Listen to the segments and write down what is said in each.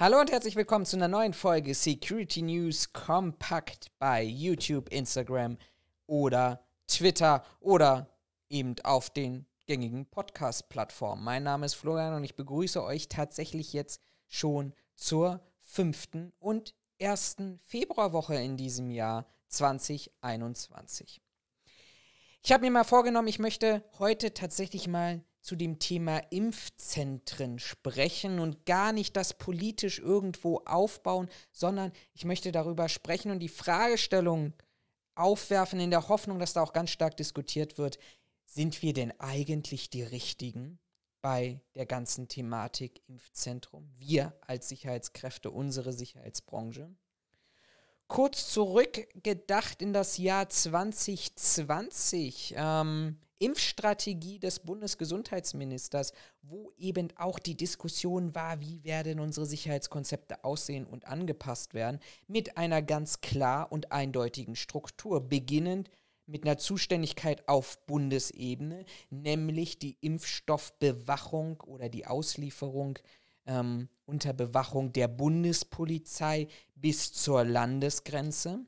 Hallo und herzlich willkommen zu einer neuen Folge Security News Kompakt bei YouTube, Instagram oder Twitter oder eben auf den gängigen Podcast-Plattformen. Mein Name ist Florian und ich begrüße euch tatsächlich jetzt schon zur fünften und ersten Februarwoche in diesem Jahr 2021. Ich habe mir mal vorgenommen, ich möchte heute tatsächlich mal zu dem Thema Impfzentren sprechen und gar nicht das politisch irgendwo aufbauen, sondern ich möchte darüber sprechen und die Fragestellung aufwerfen in der Hoffnung, dass da auch ganz stark diskutiert wird, sind wir denn eigentlich die Richtigen bei der ganzen Thematik Impfzentrum? Wir als Sicherheitskräfte, unsere Sicherheitsbranche? Kurz zurückgedacht in das Jahr 2020, ähm, Impfstrategie des Bundesgesundheitsministers, wo eben auch die Diskussion war, wie werden unsere Sicherheitskonzepte aussehen und angepasst werden, mit einer ganz klar und eindeutigen Struktur, beginnend mit einer Zuständigkeit auf Bundesebene, nämlich die Impfstoffbewachung oder die Auslieferung ähm, unter Bewachung der Bundespolizei bis zur Landesgrenze,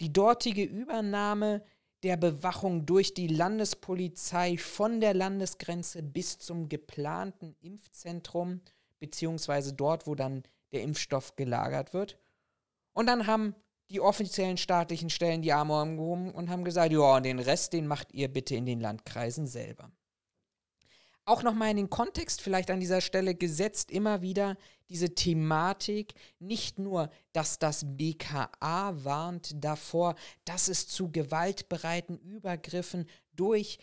die dortige Übernahme der Bewachung durch die Landespolizei von der Landesgrenze bis zum geplanten Impfzentrum, beziehungsweise dort, wo dann der Impfstoff gelagert wird. Und dann haben die offiziellen staatlichen Stellen die Arme umgehoben und haben gesagt, ja, und den Rest, den macht ihr bitte in den Landkreisen selber. Auch nochmal in den Kontext vielleicht an dieser Stelle gesetzt, immer wieder diese Thematik, nicht nur, dass das BKA warnt davor, dass es zu gewaltbereiten Übergriffen durch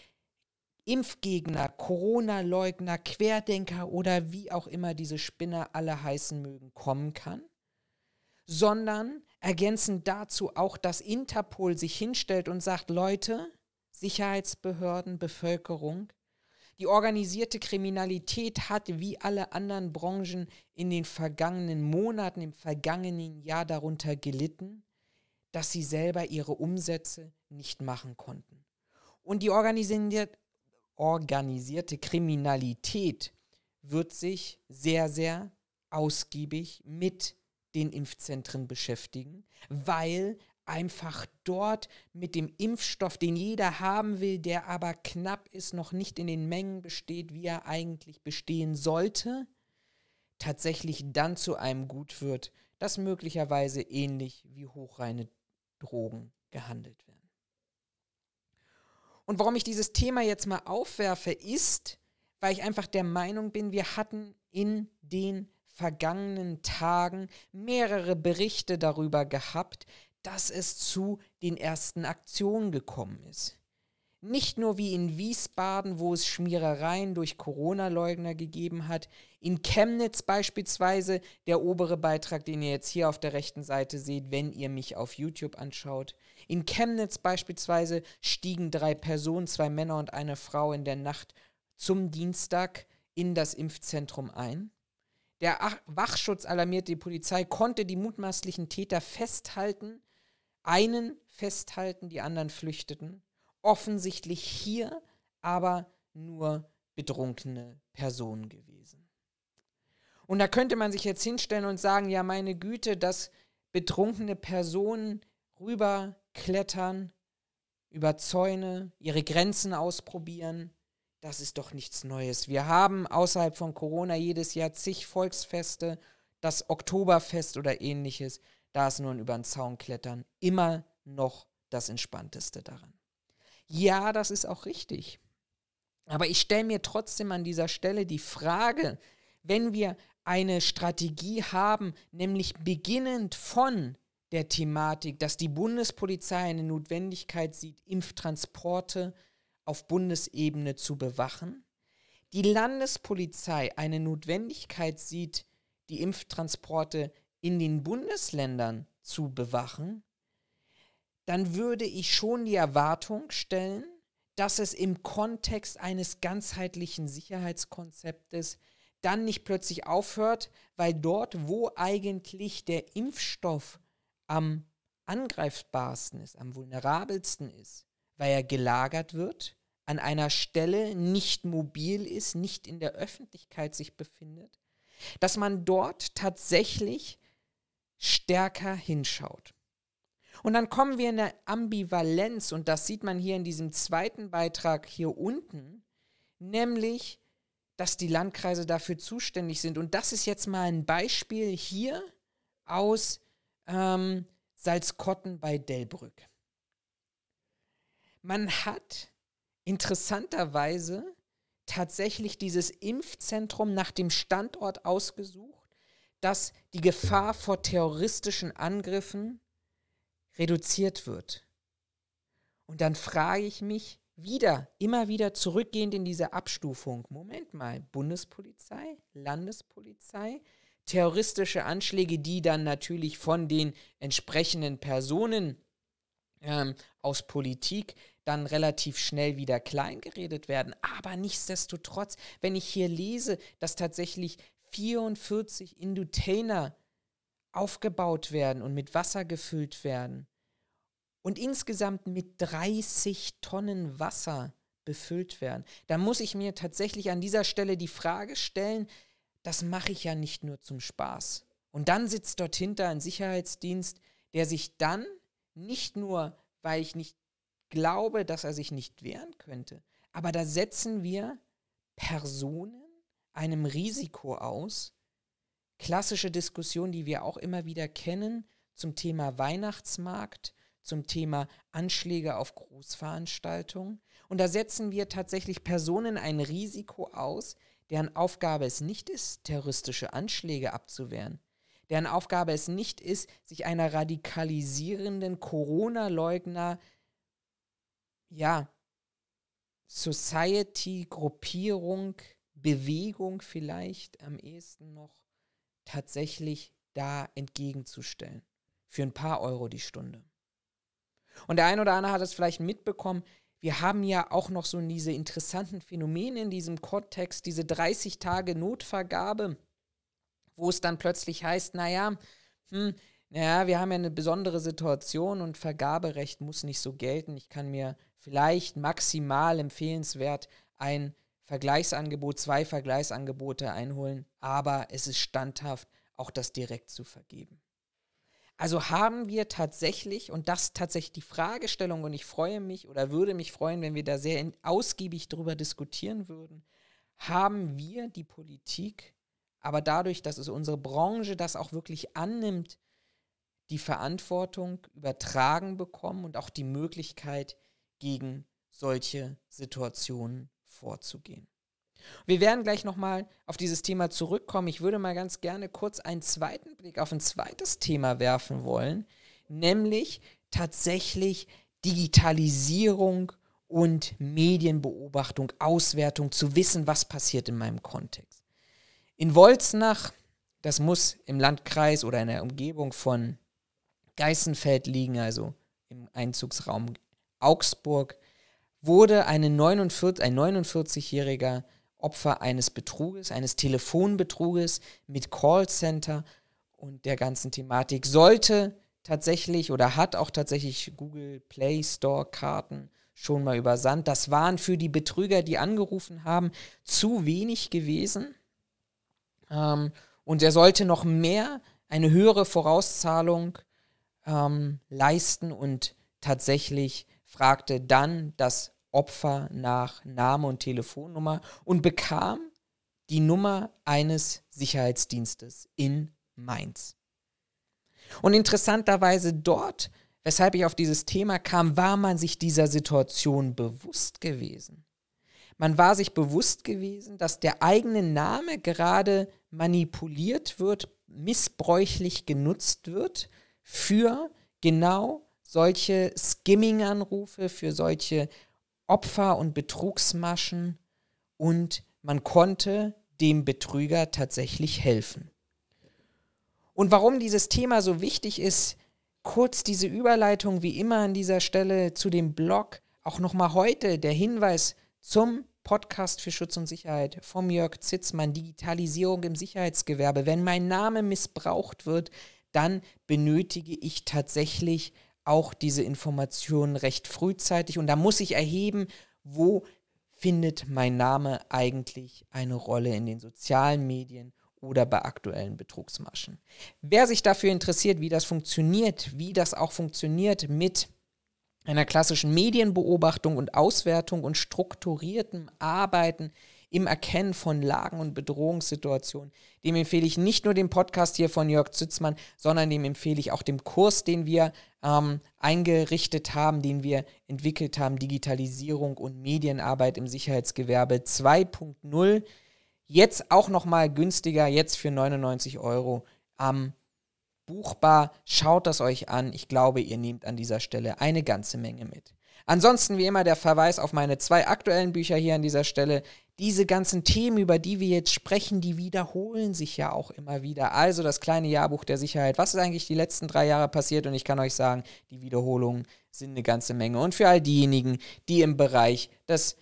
Impfgegner, Corona-Leugner, Querdenker oder wie auch immer diese Spinner alle heißen mögen, kommen kann, sondern ergänzend dazu auch, dass Interpol sich hinstellt und sagt, Leute, Sicherheitsbehörden, Bevölkerung, die organisierte Kriminalität hat wie alle anderen Branchen in den vergangenen Monaten, im vergangenen Jahr darunter gelitten, dass sie selber ihre Umsätze nicht machen konnten. Und die organisierte, organisierte Kriminalität wird sich sehr, sehr ausgiebig mit den Impfzentren beschäftigen, weil einfach dort mit dem Impfstoff, den jeder haben will, der aber knapp ist, noch nicht in den Mengen besteht, wie er eigentlich bestehen sollte, tatsächlich dann zu einem Gut wird, das möglicherweise ähnlich wie hochreine Drogen gehandelt werden. Und warum ich dieses Thema jetzt mal aufwerfe, ist, weil ich einfach der Meinung bin, wir hatten in den vergangenen Tagen mehrere Berichte darüber gehabt, dass es zu den ersten Aktionen gekommen ist. Nicht nur wie in Wiesbaden, wo es Schmierereien durch Corona-Leugner gegeben hat, in Chemnitz beispielsweise, der obere Beitrag, den ihr jetzt hier auf der rechten Seite seht, wenn ihr mich auf YouTube anschaut. In Chemnitz beispielsweise stiegen drei Personen, zwei Männer und eine Frau in der Nacht zum Dienstag in das Impfzentrum ein. Der Wachschutz alarmierte die Polizei, konnte die mutmaßlichen Täter festhalten einen festhalten, die anderen flüchteten. Offensichtlich hier aber nur betrunkene Personen gewesen. Und da könnte man sich jetzt hinstellen und sagen, ja meine Güte, dass betrunkene Personen rüberklettern, über Zäune, ihre Grenzen ausprobieren, das ist doch nichts Neues. Wir haben außerhalb von Corona jedes Jahr zig Volksfeste, das Oktoberfest oder ähnliches da ist nur ein über den Zaun klettern immer noch das Entspannteste daran. Ja, das ist auch richtig. Aber ich stelle mir trotzdem an dieser Stelle die Frage, wenn wir eine Strategie haben, nämlich beginnend von der Thematik, dass die Bundespolizei eine Notwendigkeit sieht, Impftransporte auf Bundesebene zu bewachen, die Landespolizei eine Notwendigkeit sieht, die Impftransporte in den Bundesländern zu bewachen, dann würde ich schon die Erwartung stellen, dass es im Kontext eines ganzheitlichen Sicherheitskonzeptes dann nicht plötzlich aufhört, weil dort, wo eigentlich der Impfstoff am angreifbarsten ist, am vulnerabelsten ist, weil er gelagert wird, an einer Stelle nicht mobil ist, nicht in der Öffentlichkeit sich befindet, dass man dort tatsächlich stärker hinschaut. Und dann kommen wir in der Ambivalenz, und das sieht man hier in diesem zweiten Beitrag hier unten, nämlich, dass die Landkreise dafür zuständig sind. Und das ist jetzt mal ein Beispiel hier aus ähm, Salzkotten bei Delbrück. Man hat interessanterweise tatsächlich dieses Impfzentrum nach dem Standort ausgesucht, dass die Gefahr vor terroristischen Angriffen reduziert wird. Und dann frage ich mich wieder, immer wieder zurückgehend in diese Abstufung. Moment mal, Bundespolizei, Landespolizei, terroristische Anschläge, die dann natürlich von den entsprechenden Personen ähm, aus Politik dann relativ schnell wieder kleingeredet werden. Aber nichtsdestotrotz, wenn ich hier lese, dass tatsächlich 44 Indutainer aufgebaut werden und mit Wasser gefüllt werden und insgesamt mit 30 Tonnen Wasser befüllt werden, dann muss ich mir tatsächlich an dieser Stelle die Frage stellen, das mache ich ja nicht nur zum Spaß. Und dann sitzt dort hinter ein Sicherheitsdienst, der sich dann nicht nur, weil ich nicht glaube, dass er sich nicht wehren könnte, aber da setzen wir Personen einem Risiko aus. Klassische Diskussion, die wir auch immer wieder kennen zum Thema Weihnachtsmarkt, zum Thema Anschläge auf Großveranstaltungen. Und da setzen wir tatsächlich Personen ein Risiko aus, deren Aufgabe es nicht ist, terroristische Anschläge abzuwehren, deren Aufgabe es nicht ist, sich einer radikalisierenden Corona-Leugner, ja, Society-Gruppierung, Bewegung vielleicht am ehesten noch tatsächlich da entgegenzustellen. Für ein paar Euro die Stunde. Und der ein oder andere hat es vielleicht mitbekommen, wir haben ja auch noch so diese interessanten Phänomene in diesem Kontext, diese 30 Tage Notvergabe, wo es dann plötzlich heißt, naja, hm, naja, wir haben ja eine besondere Situation und Vergaberecht muss nicht so gelten. Ich kann mir vielleicht maximal empfehlenswert ein Vergleichsangebot, zwei Vergleichsangebote einholen, aber es ist standhaft, auch das direkt zu vergeben. Also haben wir tatsächlich, und das tatsächlich die Fragestellung, und ich freue mich oder würde mich freuen, wenn wir da sehr ausgiebig darüber diskutieren würden, haben wir die Politik, aber dadurch, dass es unsere Branche das auch wirklich annimmt, die Verantwortung übertragen bekommen und auch die Möglichkeit, gegen solche Situationen vorzugehen. Wir werden gleich nochmal auf dieses Thema zurückkommen. Ich würde mal ganz gerne kurz einen zweiten Blick auf ein zweites Thema werfen wollen, nämlich tatsächlich Digitalisierung und Medienbeobachtung, Auswertung, zu wissen, was passiert in meinem Kontext. In Wolznach, das muss im Landkreis oder in der Umgebung von Geißenfeld liegen, also im Einzugsraum Augsburg, wurde eine 49, ein 49-jähriger Opfer eines Betruges, eines Telefonbetruges mit Callcenter und der ganzen Thematik. Sollte tatsächlich oder hat auch tatsächlich Google Play Store Karten schon mal übersandt. Das waren für die Betrüger, die angerufen haben, zu wenig gewesen. Ähm, und er sollte noch mehr, eine höhere Vorauszahlung ähm, leisten und tatsächlich fragte dann das Opfer nach Name und Telefonnummer und bekam die Nummer eines Sicherheitsdienstes in Mainz. Und interessanterweise dort, weshalb ich auf dieses Thema kam, war man sich dieser Situation bewusst gewesen. Man war sich bewusst gewesen, dass der eigene Name gerade manipuliert wird, missbräuchlich genutzt wird für genau solche Skimming-Anrufe, für solche Opfer- und Betrugsmaschen und man konnte dem Betrüger tatsächlich helfen. Und warum dieses Thema so wichtig ist, kurz diese Überleitung wie immer an dieser Stelle zu dem Blog, auch nochmal heute der Hinweis zum Podcast für Schutz und Sicherheit vom Jörg Zitzmann, Digitalisierung im Sicherheitsgewerbe. Wenn mein Name missbraucht wird, dann benötige ich tatsächlich auch diese Informationen recht frühzeitig und da muss ich erheben, wo findet mein Name eigentlich eine Rolle in den sozialen Medien oder bei aktuellen Betrugsmaschen. Wer sich dafür interessiert, wie das funktioniert, wie das auch funktioniert mit einer klassischen Medienbeobachtung und Auswertung und strukturiertem Arbeiten im Erkennen von Lagen und Bedrohungssituationen. Dem empfehle ich nicht nur den Podcast hier von Jörg Zützmann, sondern dem empfehle ich auch den Kurs, den wir ähm, eingerichtet haben, den wir entwickelt haben, Digitalisierung und Medienarbeit im Sicherheitsgewerbe 2.0. Jetzt auch nochmal günstiger, jetzt für 99 Euro am buchbar. Schaut das euch an. Ich glaube, ihr nehmt an dieser Stelle eine ganze Menge mit. Ansonsten wie immer der Verweis auf meine zwei aktuellen Bücher hier an dieser Stelle. Diese ganzen Themen, über die wir jetzt sprechen, die wiederholen sich ja auch immer wieder. Also das kleine Jahrbuch der Sicherheit. Was ist eigentlich die letzten drei Jahre passiert? Und ich kann euch sagen, die Wiederholungen sind eine ganze Menge. Und für all diejenigen, die im Bereich des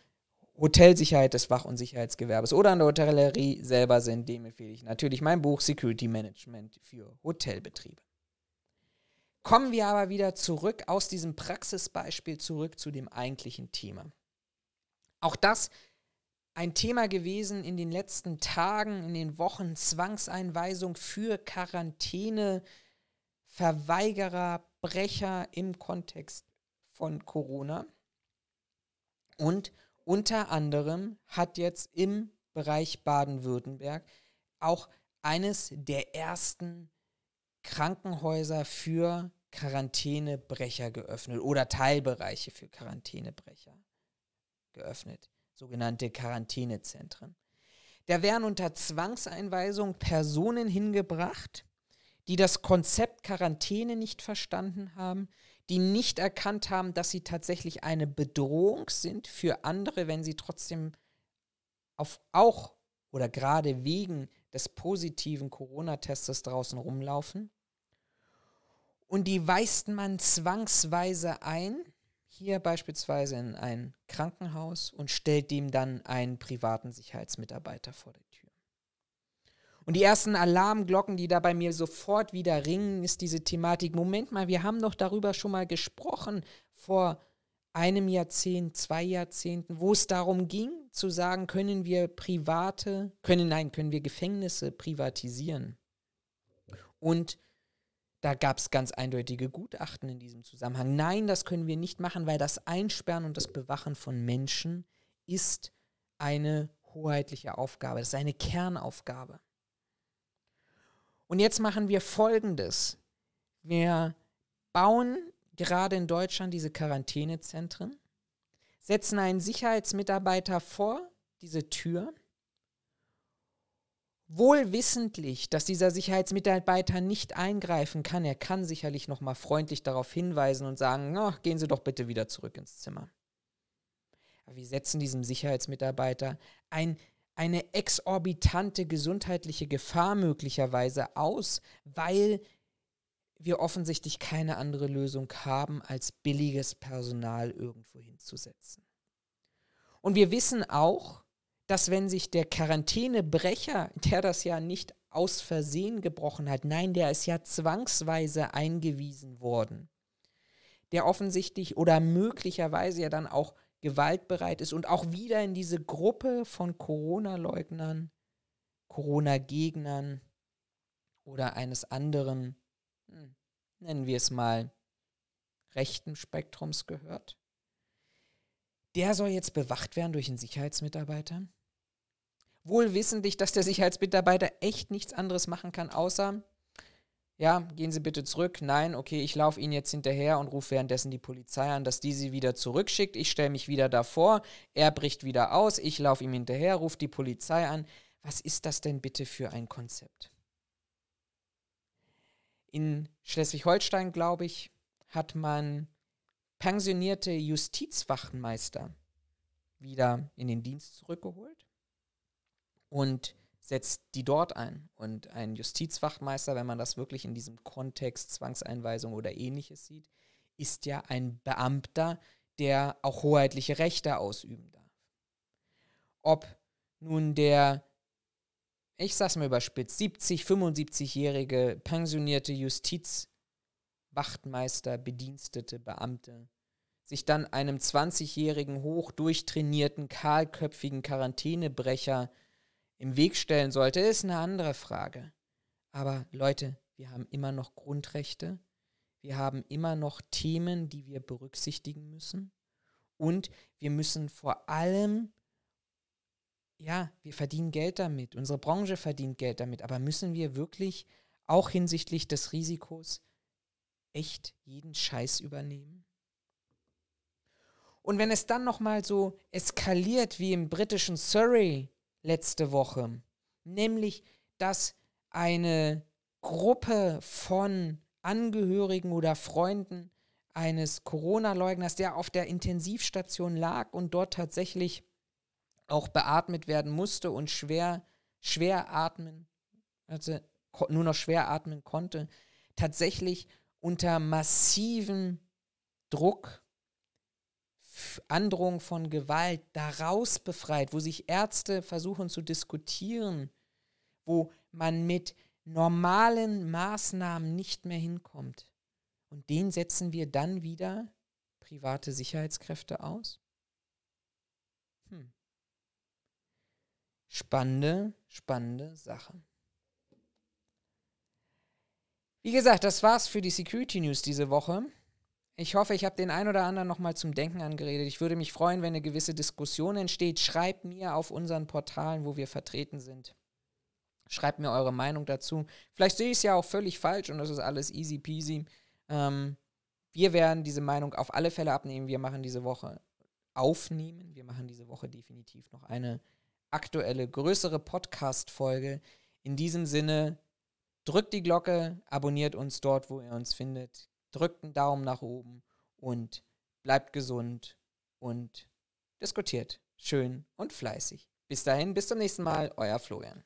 Hotelsicherheit des Wach- und Sicherheitsgewerbes oder an der Hotellerie selber sind, dem empfehle ich natürlich mein Buch Security Management für Hotelbetriebe. Kommen wir aber wieder zurück aus diesem Praxisbeispiel zurück zu dem eigentlichen Thema. Auch das ein Thema gewesen in den letzten Tagen, in den Wochen, Zwangseinweisung für Quarantäne, Verweigerer, Brecher im Kontext von Corona. Und unter anderem hat jetzt im Bereich Baden-Württemberg auch eines der ersten Krankenhäuser für Quarantänebrecher geöffnet oder Teilbereiche für Quarantänebrecher geöffnet, sogenannte Quarantänezentren. Da werden unter Zwangseinweisung Personen hingebracht, die das Konzept Quarantäne nicht verstanden haben, die nicht erkannt haben, dass sie tatsächlich eine Bedrohung sind für andere, wenn sie trotzdem auf auch oder gerade wegen des positiven Corona-Testes draußen rumlaufen. Und die weist man zwangsweise ein, hier beispielsweise in ein Krankenhaus und stellt dem dann einen privaten Sicherheitsmitarbeiter vor die Tür. Und die ersten Alarmglocken, die da bei mir sofort wieder ringen, ist diese Thematik, Moment mal, wir haben doch darüber schon mal gesprochen vor einem Jahrzehnt, zwei Jahrzehnten, wo es darum ging, zu sagen, können wir private, können, nein, können wir Gefängnisse privatisieren. Und da gab es ganz eindeutige Gutachten in diesem Zusammenhang. Nein, das können wir nicht machen, weil das Einsperren und das Bewachen von Menschen ist eine hoheitliche Aufgabe, das ist eine Kernaufgabe. Und jetzt machen wir Folgendes. Wir bauen gerade in Deutschland diese Quarantänezentren, setzen einen Sicherheitsmitarbeiter vor diese Tür, wohl wissentlich, dass dieser Sicherheitsmitarbeiter nicht eingreifen kann. Er kann sicherlich noch mal freundlich darauf hinweisen und sagen, oh, gehen Sie doch bitte wieder zurück ins Zimmer. Aber wir setzen diesem Sicherheitsmitarbeiter ein eine exorbitante gesundheitliche Gefahr möglicherweise aus, weil wir offensichtlich keine andere Lösung haben, als billiges Personal irgendwo hinzusetzen. Und wir wissen auch, dass wenn sich der Quarantänebrecher, der das ja nicht aus Versehen gebrochen hat, nein, der ist ja zwangsweise eingewiesen worden, der offensichtlich oder möglicherweise ja dann auch gewaltbereit ist und auch wieder in diese Gruppe von Corona-Leugnern, Corona-Gegnern oder eines anderen, hm, nennen wir es mal, rechten Spektrums gehört. Der soll jetzt bewacht werden durch einen Sicherheitsmitarbeiter? Wohl wissentlich, dass der Sicherheitsmitarbeiter echt nichts anderes machen kann, außer ja, gehen Sie bitte zurück. Nein, okay, ich laufe Ihnen jetzt hinterher und rufe währenddessen die Polizei an, dass die Sie wieder zurückschickt. Ich stelle mich wieder davor, er bricht wieder aus, ich laufe ihm hinterher, rufe die Polizei an. Was ist das denn bitte für ein Konzept? In Schleswig-Holstein, glaube ich, hat man pensionierte Justizwachtmeister wieder in den Dienst zurückgeholt und setzt die dort ein. Und ein Justizwachtmeister, wenn man das wirklich in diesem Kontext Zwangseinweisung oder ähnliches sieht, ist ja ein Beamter, der auch hoheitliche Rechte ausüben darf. Ob nun der, ich sag's mal überspitzt, 70, 75-jährige pensionierte Justizwachtmeister, Bedienstete, Beamte sich dann einem 20-jährigen, hochdurchtrainierten, kahlköpfigen Quarantänebrecher im Weg stellen sollte, ist eine andere Frage. Aber Leute, wir haben immer noch Grundrechte, wir haben immer noch Themen, die wir berücksichtigen müssen und wir müssen vor allem, ja, wir verdienen Geld damit, unsere Branche verdient Geld damit, aber müssen wir wirklich auch hinsichtlich des Risikos echt jeden Scheiß übernehmen? Und wenn es dann nochmal so eskaliert wie im britischen Surrey letzte Woche, nämlich dass eine Gruppe von Angehörigen oder Freunden eines Corona-Leugners, der auf der Intensivstation lag und dort tatsächlich auch beatmet werden musste und schwer, schwer atmen, also nur noch schwer atmen konnte, tatsächlich unter massivem Druck, Androhung von Gewalt daraus befreit, wo sich Ärzte versuchen zu diskutieren, wo man mit normalen Maßnahmen nicht mehr hinkommt. Und den setzen wir dann wieder private Sicherheitskräfte aus? Hm. Spannende, spannende Sache. Wie gesagt, das war's für die Security News diese Woche. Ich hoffe, ich habe den ein oder anderen nochmal zum Denken angeredet. Ich würde mich freuen, wenn eine gewisse Diskussion entsteht. Schreibt mir auf unseren Portalen, wo wir vertreten sind. Schreibt mir eure Meinung dazu. Vielleicht sehe ich es ja auch völlig falsch und das ist alles easy peasy. Ähm, wir werden diese Meinung auf alle Fälle abnehmen. Wir machen diese Woche aufnehmen. Wir machen diese Woche definitiv noch eine aktuelle, größere Podcast-Folge. In diesem Sinne, drückt die Glocke, abonniert uns dort, wo ihr uns findet. Drückt einen Daumen nach oben und bleibt gesund und diskutiert schön und fleißig. Bis dahin, bis zum nächsten Mal, euer Florian.